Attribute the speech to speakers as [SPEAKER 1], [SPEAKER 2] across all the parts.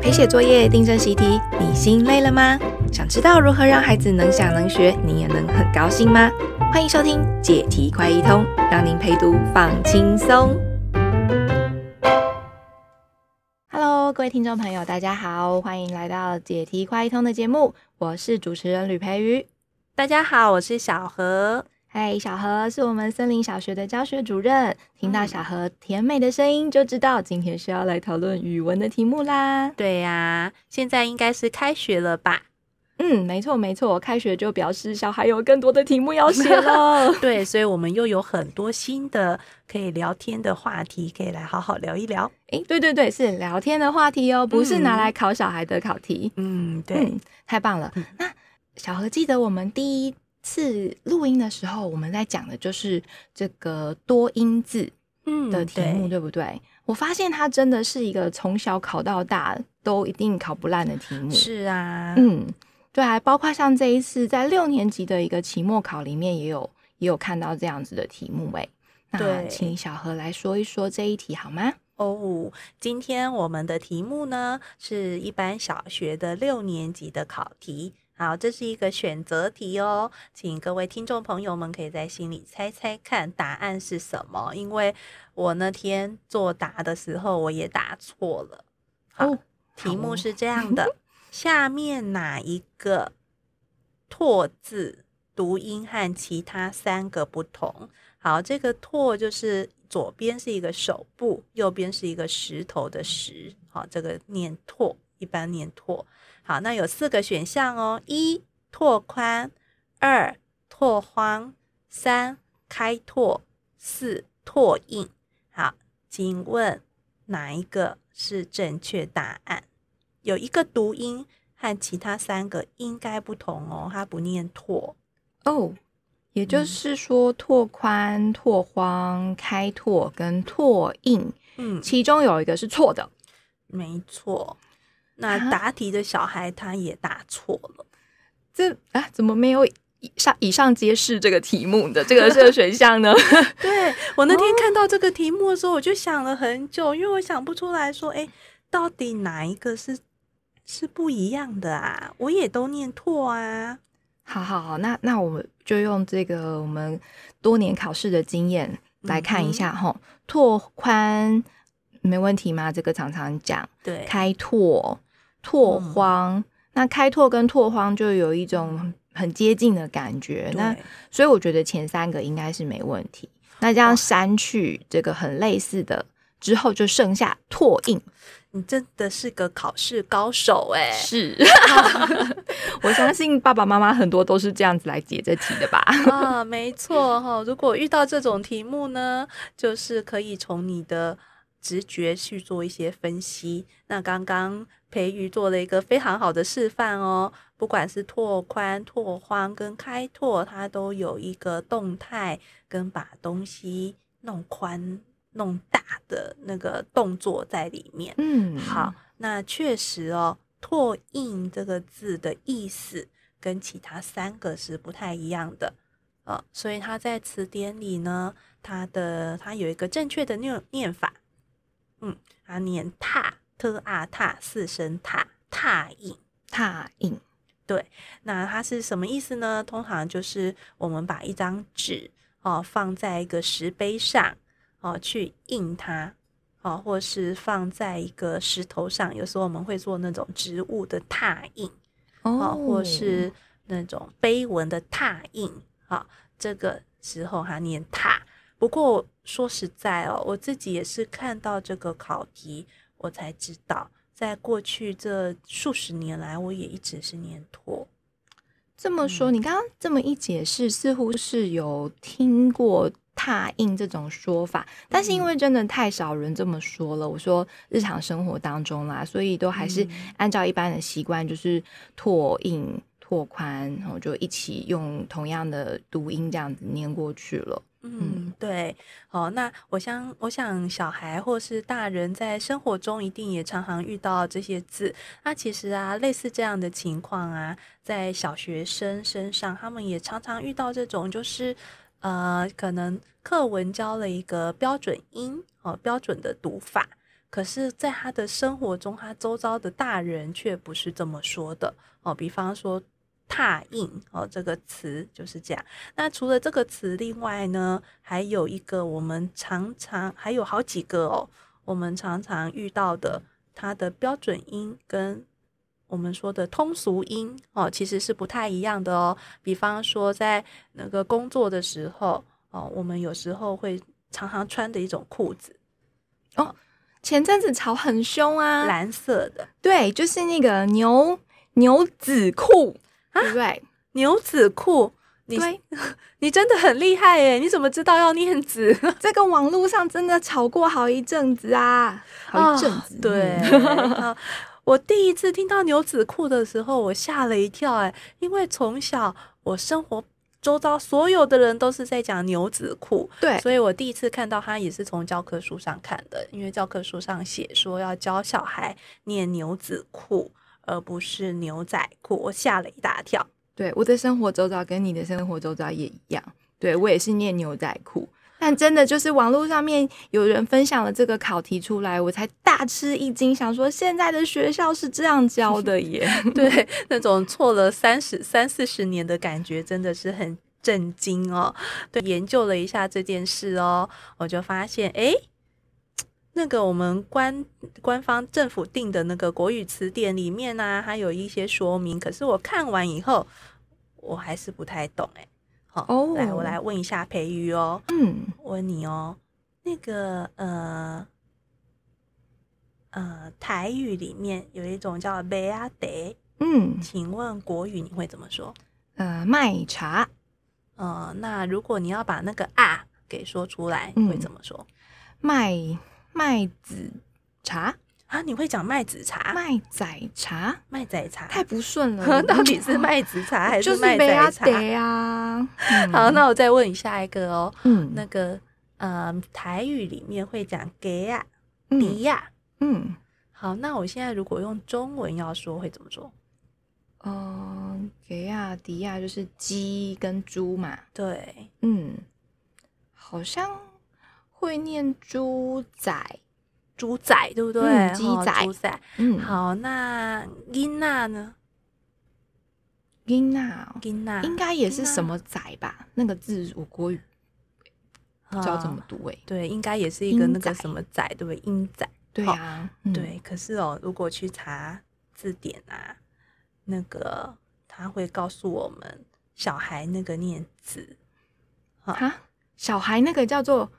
[SPEAKER 1] 陪写作业、订正习题，你心累了吗？想知道如何让孩子能想能学，你也能很高兴吗？欢迎收听解题快一通，让您陪读放轻松。Hello，各位听众朋友，大家好，欢迎来到解题快一通的节目，我是主持人吕培瑜。
[SPEAKER 2] 大家好，我是小何。
[SPEAKER 1] 嗨，小何是我们森林小学的教学主任。听到小何甜美的声音，就知道今天是要来讨论语文的题目啦。
[SPEAKER 2] 对呀、啊，现在应该是开学了吧？
[SPEAKER 1] 嗯，没错没错，开学就表示小孩有更多的题目要写了。
[SPEAKER 2] 对，所以我们又有很多新的可以聊天的话题，可以来好好聊一聊。
[SPEAKER 1] 诶，对对对，是聊天的话题哦，不是拿来考小孩的考题。
[SPEAKER 2] 嗯，对，
[SPEAKER 1] 嗯、太棒了。那小何记得我们第一。次录音的时候，我们在讲的就是这个多音字的题目，嗯、对，对不对？我发现它真的是一个从小考到大都一定考不烂的题目。
[SPEAKER 2] 是啊，
[SPEAKER 1] 嗯，对啊，包括像这一次在六年级的一个期末考里面，也有也有看到这样子的题目。哎，那请小何来说一说这一题好吗？
[SPEAKER 2] 哦，今天我们的题目呢，是一般小学的六年级的考题。好，这是一个选择题哦，请各位听众朋友们可以在心里猜猜看答案是什么。因为我那天作答的时候，我也答错了。好，哦、题目是这样的：哦、下面哪一个“拓”字读音和其他三个不同？好，这个“拓”就是左边是一个手部，右边是一个石头的“石”。好，这个念“拓”，一般念“唾”。好，那有四个选项哦：一、拓宽；二、拓荒；三、开拓；四、拓印。好，请问哪一个是正确答案？有一个读音和其他三个应该不同哦，它不念拓
[SPEAKER 1] 哦。也就是说，拓宽、拓荒、开拓跟拓印，嗯，其中有一个是错的。
[SPEAKER 2] 没错。那答题的小孩他也答错了，
[SPEAKER 1] 这啊怎么没有以上以上皆是这个题目的这个这个选项呢？
[SPEAKER 2] 对，我那天看到这个题目的时候，我就想了很久，因为我想不出来说，哎，到底哪一个是是不一样的啊？我也都念错啊。
[SPEAKER 1] 好好好，那那我们就用这个我们多年考试的经验来看一下哈，拓宽没问题吗？这个常常讲，
[SPEAKER 2] 对，
[SPEAKER 1] 开拓。拓荒，嗯、那开拓跟拓荒就有一种很接近的感觉，那所以我觉得前三个应该是没问题。那这样删去这个很类似的之后，就剩下拓印。
[SPEAKER 2] 你真的是个考试高手哎！
[SPEAKER 1] 是，我相信爸爸妈妈很多都是这样子来解这题的吧？
[SPEAKER 2] 啊，没错哈。如果遇到这种题目呢，就是可以从你的直觉去做一些分析。那刚刚。培瑜做了一个非常好的示范哦，不管是拓宽、拓荒跟开拓，它都有一个动态跟把东西弄宽、弄大的那个动作在里面。嗯，好，那确实哦，拓印这个字的意思跟其他三个是不太一样的，呃，所以它在词典里呢，它的它有一个正确的念念法，嗯，它念踏。特阿踏四声踏踏印
[SPEAKER 1] 踏印，
[SPEAKER 2] 对，那它是什么意思呢？通常就是我们把一张纸哦放在一个石碑上哦去印它哦，或是放在一个石头上。有时候我们会做那种植物的拓印哦，或是那种碑文的拓印啊、哦。这个时候它念拓。不过说实在哦，我自己也是看到这个考题。我才知道，在过去这数十年来，我也一直是念拓。
[SPEAKER 1] 这么说，嗯、你刚刚这么一解释，似乎是有听过“拓印”这种说法，但是因为真的太少人这么说了，我说日常生活当中啦，所以都还是按照一般的习惯，就是拓印、拓宽，然后就一起用同样的读音这样子念过去了。
[SPEAKER 2] 嗯，对，哦，那我想，我想小孩或是大人在生活中一定也常常遇到这些字。那其实啊，类似这样的情况啊，在小学生身上，他们也常常遇到这种，就是呃，可能课文教了一个标准音哦，标准的读法，可是，在他的生活中，他周遭的大人却不是这么说的哦。比方说“拓印”哦，这个词就是这样。那除了这个词，另外呢，还有一个我们常常还有好几个哦，我们常常遇到的，它的标准音跟我们说的通俗音哦，其实是不太一样的哦。比方说，在那个工作的时候哦，我们有时候会常常穿的一种裤子
[SPEAKER 1] 哦。前阵子潮很凶啊，
[SPEAKER 2] 蓝色的，
[SPEAKER 1] 对，就是那个牛牛仔裤，啊、
[SPEAKER 2] 牛仔裤，你
[SPEAKER 1] 对
[SPEAKER 2] 你真的很厉害耶！你怎么知道要念子？
[SPEAKER 1] 这个网络上真的吵过好一阵子啊，好一阵子。
[SPEAKER 2] 哦、对，我第一次听到牛仔裤的时候，我吓了一跳哎，因为从小我生活。周遭所有的人都是在讲牛仔裤，
[SPEAKER 1] 对，
[SPEAKER 2] 所以我第一次看到他也是从教科书上看的，因为教科书上写说要教小孩念牛仔裤，而不是牛仔裤，我吓了一大跳。
[SPEAKER 1] 对，我的生活周遭跟你的生活周遭也一样，对，我也是念牛仔裤。但真的就是网络上面有人分享了这个考题出来，我才大吃一惊，想说现在的学校是这样教的耶。
[SPEAKER 2] 对，那种错了三十三四十年的感觉真的是很震惊哦。对，研究了一下这件事哦，我就发现，哎，那个我们官官方政府定的那个国语词典里面呢、啊，还有一些说明，可是我看完以后，我还是不太懂诶。哦，oh, 来，我来问一下培瑜哦。嗯，问你哦，那个呃呃，台语里面有一种叫麦仔茶，嗯，请问国语你会怎么说？
[SPEAKER 1] 呃，卖茶。
[SPEAKER 2] 呃，那如果你要把那个啊给说出来，你会怎么说？
[SPEAKER 1] 麦麦子茶。
[SPEAKER 2] 啊，你会讲麦子茶、
[SPEAKER 1] 麦仔茶、
[SPEAKER 2] 麦仔茶，
[SPEAKER 1] 太不顺了。
[SPEAKER 2] 到底是麦子茶还是麦仔茶
[SPEAKER 1] 呀？
[SPEAKER 2] 好，那我再问你下一个哦。嗯，那个呃，台语里面会讲给呀、迪呀。嗯，好，那我现在如果用中文要说，会怎么说？
[SPEAKER 1] 嗯，给呀、迪亚，就是鸡跟猪嘛。
[SPEAKER 2] 对，
[SPEAKER 1] 嗯，好像会念猪仔。
[SPEAKER 2] 猪仔对不对？鸡仔，猪仔。
[SPEAKER 1] 嗯，
[SPEAKER 2] 好，那英娜呢？
[SPEAKER 1] 囡仔，
[SPEAKER 2] 囡仔
[SPEAKER 1] 应该也是什么仔吧？那个字我国语不知道怎么读诶。
[SPEAKER 2] 对，应该也是一个那个什么仔，对不对？英仔。
[SPEAKER 1] 对啊，
[SPEAKER 2] 对。可是哦，如果去查字典啊，那个他会告诉我们，小孩那个念字。
[SPEAKER 1] 啊，小孩那个叫做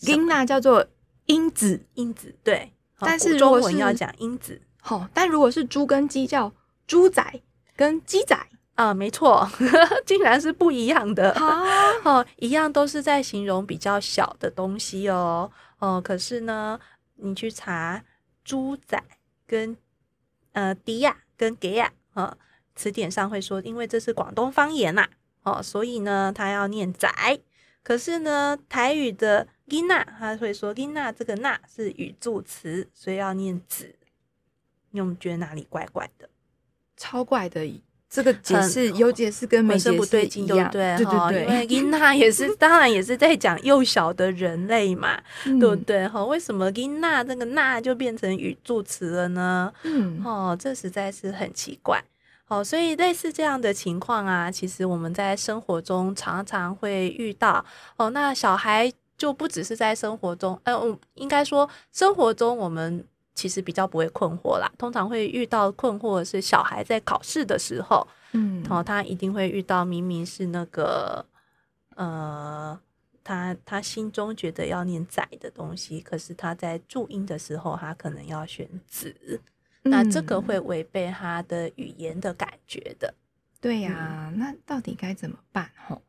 [SPEAKER 1] 囡娜，叫做。英子，
[SPEAKER 2] 英子，对，
[SPEAKER 1] 但是
[SPEAKER 2] 中文要讲英子，
[SPEAKER 1] 好，但如果是猪跟鸡叫猪仔跟鸡仔。
[SPEAKER 2] 啊，没错，竟然是不一样的，哦，一样都是在形容比较小的东西哦，哦，可是呢，你去查猪仔跟呃迪亚跟给亚啊，词典上会说，因为这是广东方言呐，哦，所以呢，它要念仔，可是呢，台语的。囡娜，他会说囡娜这个“娜”是语助词，所以要念子。你有没有觉得哪里怪怪的？
[SPEAKER 1] 超怪的，这个解释有解释跟没解释
[SPEAKER 2] 不对劲，对不对？
[SPEAKER 1] 对对对，
[SPEAKER 2] 因为 囡娜也是，当然也是在讲幼小的人类嘛，嗯、对不对？哈，为什么囡娜这个“娜”就变成语助词了呢？嗯，哦，这实在是很奇怪。哦，所以类似这样的情况啊，其实我们在生活中常常会遇到。哦，那小孩。就不只是在生活中，呃，我应该说生活中我们其实比较不会困惑啦。通常会遇到困惑的是小孩在考试的时候，嗯，然后他一定会遇到明明是那个，呃，他他心中觉得要念仔的东西，可是他在注音的时候，他可能要选子，嗯、那这个会违背他的语言的感觉的。
[SPEAKER 1] 对呀、啊，嗯、那到底该怎么办？吼？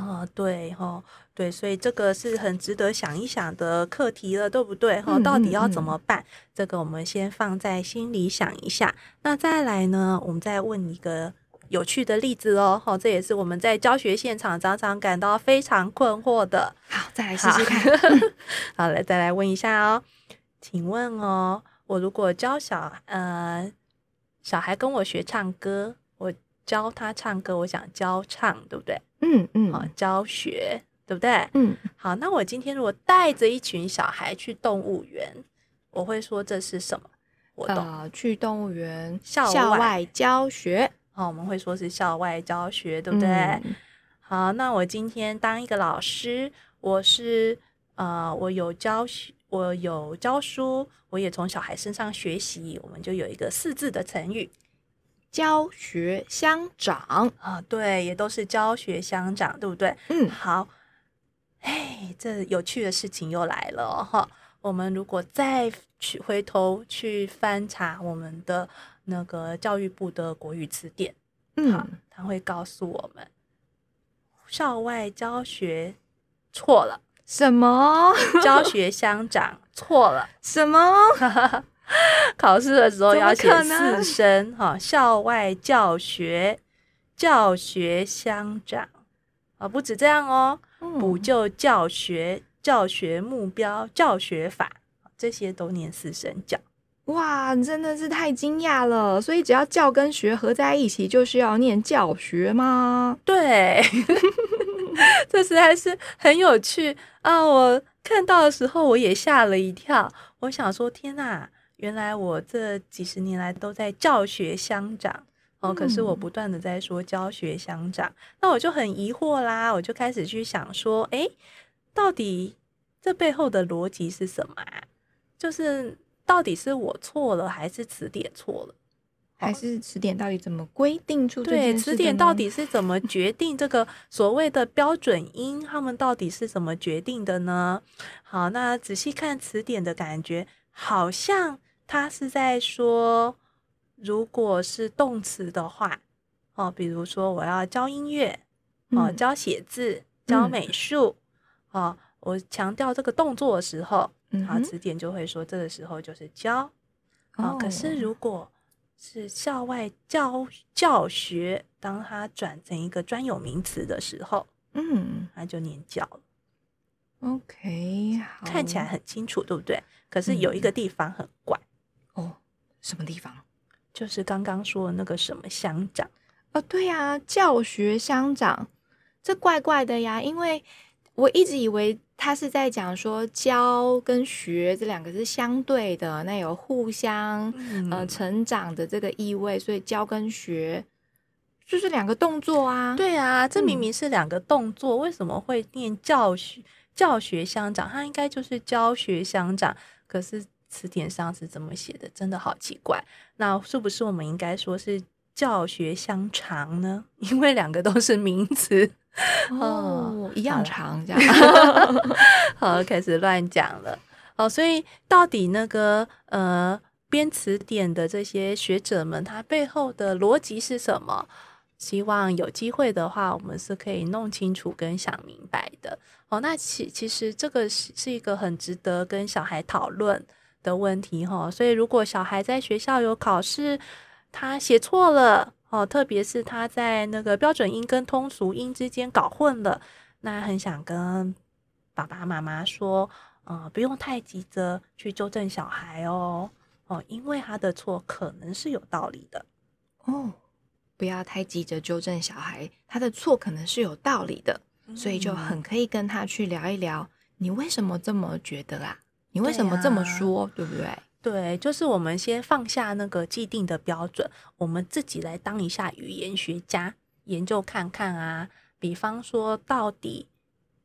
[SPEAKER 2] 哦，对哈，对，所以这个是很值得想一想的课题了，对不对？哈、嗯，到底要怎么办？嗯嗯、这个我们先放在心里想一下。那再来呢，我们再问一个有趣的例子哦。哈，这也是我们在教学现场常常感到非常困惑的。
[SPEAKER 1] 好，再来试试看。
[SPEAKER 2] 好，来再来问一下哦。请问哦，我如果教小呃小孩跟我学唱歌，我教他唱歌，我想教唱，对不对？
[SPEAKER 1] 嗯嗯，
[SPEAKER 2] 好，教学对不对？
[SPEAKER 1] 嗯，
[SPEAKER 2] 好，那我今天如果带着一群小孩去动物园，我会说这是什么活动？
[SPEAKER 1] 呃，去动物园
[SPEAKER 2] 校
[SPEAKER 1] 校外教学。
[SPEAKER 2] 哦，我们会说是校外教学，对不对？嗯、好，那我今天当一个老师，我是呃，我有教学，我有教书，我也从小孩身上学习，我们就有一个四字的成语。
[SPEAKER 1] 教学相长
[SPEAKER 2] 啊，对，也都是教学相长，对不对？
[SPEAKER 1] 嗯，
[SPEAKER 2] 好，哎，这有趣的事情又来了哈。我们如果再去回头去翻查我们的那个教育部的国语词典，
[SPEAKER 1] 嗯，
[SPEAKER 2] 好，他会告诉我们，校外教学错了，
[SPEAKER 1] 什么？
[SPEAKER 2] 教学相长错了，
[SPEAKER 1] 什么？
[SPEAKER 2] 考试的时候要写四声哈，校外教学，教学相长啊，不止这样哦，补救教学、教学目标、教学法这些都念四声教。
[SPEAKER 1] 哇，真的是太惊讶了！所以只要教跟学合在一起，就是要念教学吗？
[SPEAKER 2] 对，这实在是很有趣啊！我看到的时候我也吓了一跳，我想说天哪！原来我这几十年来都在教学相长哦，可是我不断的在说教学相长，嗯、那我就很疑惑啦，我就开始去想说，诶，到底这背后的逻辑是什么啊？就是到底是我错了，还是词典错了，
[SPEAKER 1] 还是词典到底怎么规定出？
[SPEAKER 2] 对，词典到底是怎么决定这个所谓的标准音？他们到底是怎么决定的呢？好，那仔细看词典的感觉，好像。他是在说，如果是动词的话，哦，比如说我要教音乐，哦，教写字，教美术，嗯、哦，我强调这个动作的时候，嗯，好，词典就会说这个时候就是教，哦，哦，可是如果是校外教教学，当它转成一个专有名词的时候，
[SPEAKER 1] 嗯，
[SPEAKER 2] 那就念教了。
[SPEAKER 1] OK，
[SPEAKER 2] 看起来很清楚，对不对？可是有一个地方很怪。
[SPEAKER 1] 哦，什么地方？
[SPEAKER 2] 就是刚刚说的那个什么乡长
[SPEAKER 1] 哦，对呀，教学乡长，这怪怪的呀。因为我一直以为他是在讲说教跟学这两个是相对的，那有互相、嗯、呃成长的这个意味，所以教跟学就是两个动作啊。
[SPEAKER 2] 对啊，这明明是两个动作，嗯、为什么会念教学教学乡长？他应该就是教学乡长，可是。词典上是怎么写的，真的好奇怪。那是不是我们应该说是教学相长呢？因为两个都是名词
[SPEAKER 1] 哦，一样长这样。
[SPEAKER 2] 好，开始乱讲了。哦，所以到底那个呃编词典的这些学者们，他背后的逻辑是什么？希望有机会的话，我们是可以弄清楚跟想明白的。哦，那其其实这个是是一个很值得跟小孩讨论的问题哈，所以如果小孩在学校有考试，他写错了哦，特别是他在那个标准音跟通俗音之间搞混了，那很想跟爸爸妈妈说，呃，不用太急着去纠正小孩哦，哦，因为他的错可能是有道理的
[SPEAKER 1] 哦，不要太急着纠正小孩，他的错可能是有道理的，所以就很可以跟他去聊一聊，你为什么这么觉得啊？你为什么这么说？对，不对？
[SPEAKER 2] 对，就是我们先放下那个既定的标准，我们自己来当一下语言学家，研究看看啊。比方说，到底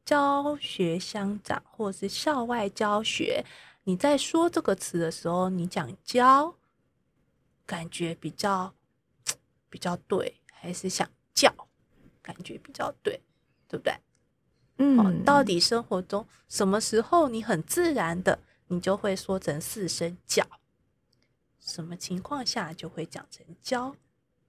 [SPEAKER 2] 教学相长，或是校外教学，你在说这个词的时候，你讲教，感觉比较比较对，还是想教，感觉比较对，对不对？
[SPEAKER 1] 嗯，
[SPEAKER 2] 到底生活中什么时候你很自然的，你就会说成四声叫？什么情况下就会讲成教？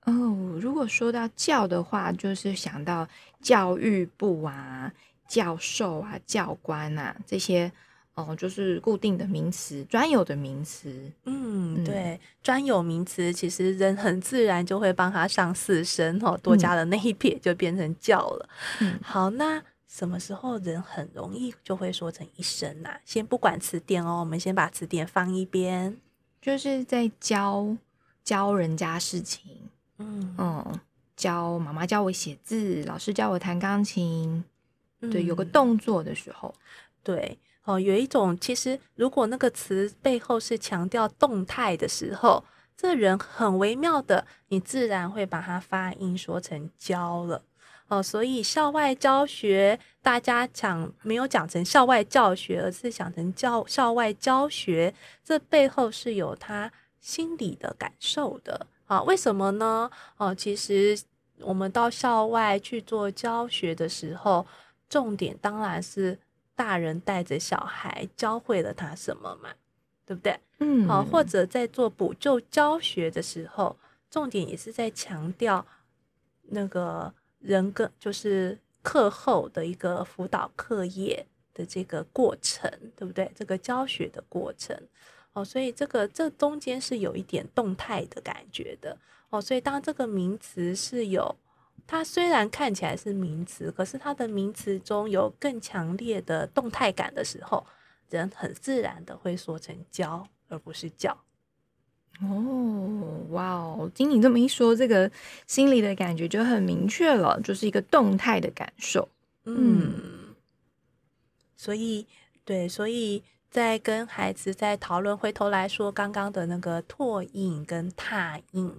[SPEAKER 1] 哦，如果说到教的话，就是想到教育部啊、教授啊、教官啊这些，哦，就是固定的名词、专有的名词。
[SPEAKER 2] 嗯，对，专有名词其实人很自然就会帮他上四声哦，多加了那一撇就变成教了。
[SPEAKER 1] 嗯，
[SPEAKER 2] 好，那。什么时候人很容易就会说成一声呐？先不管词典哦，我们先把词典放一边，
[SPEAKER 1] 就是在教教人家事情，
[SPEAKER 2] 嗯
[SPEAKER 1] 嗯，教妈妈教我写字，老师教我弹钢琴，
[SPEAKER 2] 嗯、
[SPEAKER 1] 对，有个动作的时候，
[SPEAKER 2] 对，哦，有一种其实如果那个词背后是强调动态的时候，这人很微妙的，你自然会把它发音说成教了。哦，所以校外教学，大家讲没有讲成校外教学，而是想成教校外教学，这背后是有他心理的感受的啊？为什么呢？哦，其实我们到校外去做教学的时候，重点当然是大人带着小孩教会了他什么嘛，对不对？嗯，好，或者在做补救教学的时候，重点也是在强调那个。人跟就是课后的一个辅导课业的这个过程，对不对？这个教学的过程哦，所以这个这中间是有一点动态的感觉的哦。所以当这个名词是有，它虽然看起来是名词，可是它的名词中有更强烈的动态感的时候，人很自然的会说成教，而不是教。
[SPEAKER 1] 哦，哇哦！经你这么一说，这个心里的感觉就很明确了，就是一个动态的感受。嗯，
[SPEAKER 2] 所以对，所以在跟孩子在讨论，回头来说刚刚的那个拓印跟拓印，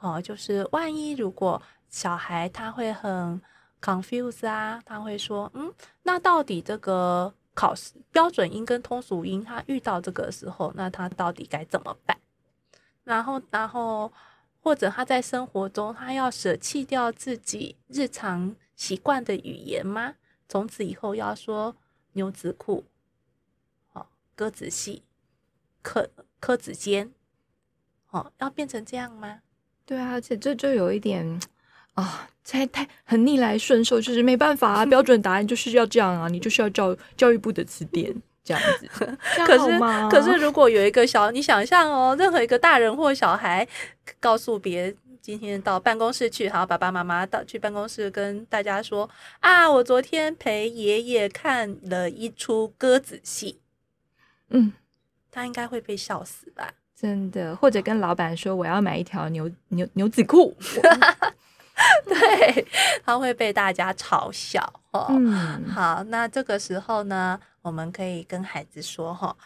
[SPEAKER 2] 哦，就是万一如果小孩他会很 confuse 啊，他会说，嗯，那到底这个考试标准音跟通俗音，他遇到这个时候，那他到底该怎么办？然后，然后，或者他在生活中，他要舍弃掉自己日常习惯的语言吗？从此以后要说牛仔裤，哦，鸽子戏，柯柯子坚，哦，要变成这样吗？
[SPEAKER 1] 对啊，而且这就有一点啊，太太很逆来顺受，就是没办法啊，标准答案就是要这样啊，你就是要教教育部的词典。这样子，
[SPEAKER 2] 可是可是，如果有一个小，你想象哦，任何一个大人或小孩告诉别人，今天到办公室去，好，爸爸妈妈到去办公室跟大家说啊，我昨天陪爷爷看了一出鸽子戏，嗯，他应该会被笑死吧？
[SPEAKER 1] 真的，或者跟老板说我要买一条牛牛牛仔裤。
[SPEAKER 2] 对，他会被大家嘲笑哦。嗯，好，那这个时候呢，我们可以跟孩子说哈，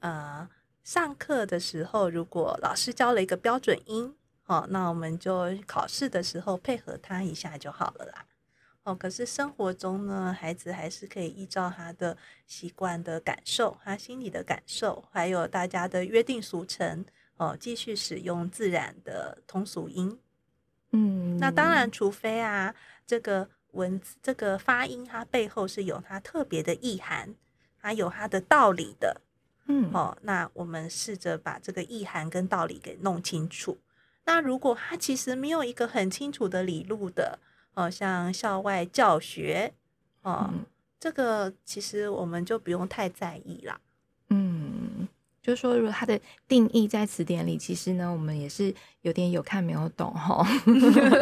[SPEAKER 2] 呃，上课的时候如果老师教了一个标准音，哦，那我们就考试的时候配合他一下就好了啦。哦，可是生活中呢，孩子还是可以依照他的习惯的感受，他心里的感受，还有大家的约定俗成，哦，继续使用自然的通俗音。嗯，那当然，除非啊，这个文字、这个发音，它背后是有它特别的意涵，它有它的道理的。嗯，哦，那我们试着把这个意涵跟道理给弄清楚。那如果它其实没有一个很清楚的理路的，哦，像校外教学，哦，嗯，这个其实我们就不用太在意啦。嗯。
[SPEAKER 1] 就是说，如果它的定义在词典里，其实呢，我们也是有点有看没有懂哈。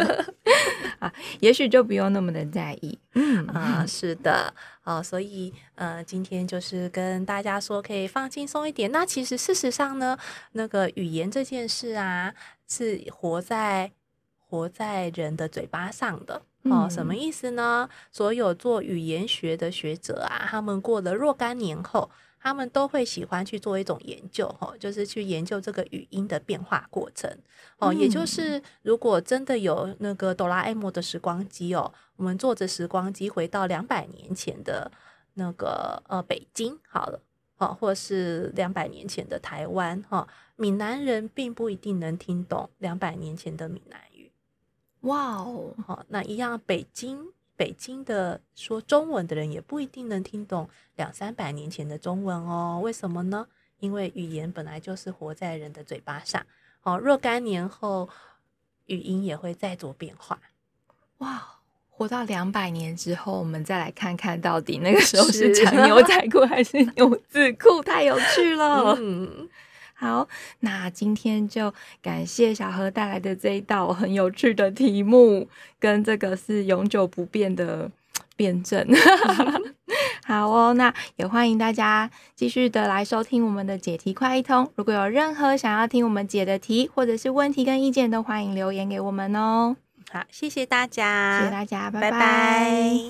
[SPEAKER 1] 啊，也许就不用那么的在意。
[SPEAKER 2] 嗯啊，是的，啊，所以呃，今天就是跟大家说，可以放轻松一点。那其实事实上呢，那个语言这件事啊，是活在活在人的嘴巴上的。哦，什么意思呢？所有做语言学的学者啊，他们过了若干年后。他们都会喜欢去做一种研究，哈，就是去研究这个语音的变化过程，哦，也就是如果真的有那个哆啦 A 梦的时光机哦，我们坐着时光机回到两百年前的那个呃北京好了，哦，或是两百年前的台湾，哈，闽南人并不一定能听懂两百年前的闽南语，哇哦，好，那一样北京。北京的说中文的人也不一定能听懂两三百年前的中文哦。为什么呢？因为语言本来就是活在人的嘴巴上。哦，若干年后，语音也会再做变化。
[SPEAKER 1] 哇，活到两百年之后，我们再来看看到底那个时候是穿牛仔裤还是牛仔裤，太有趣了。嗯。好，那今天就感谢小何带来的这一道很有趣的题目，跟这个是永久不变的辩证。好哦，那也欢迎大家继续的来收听我们的解题快一通。如果有任何想要听我们解的题，或者是问题跟意见，都欢迎留言给我们哦。
[SPEAKER 2] 好，谢谢大家，
[SPEAKER 1] 谢谢大家，拜拜。拜拜。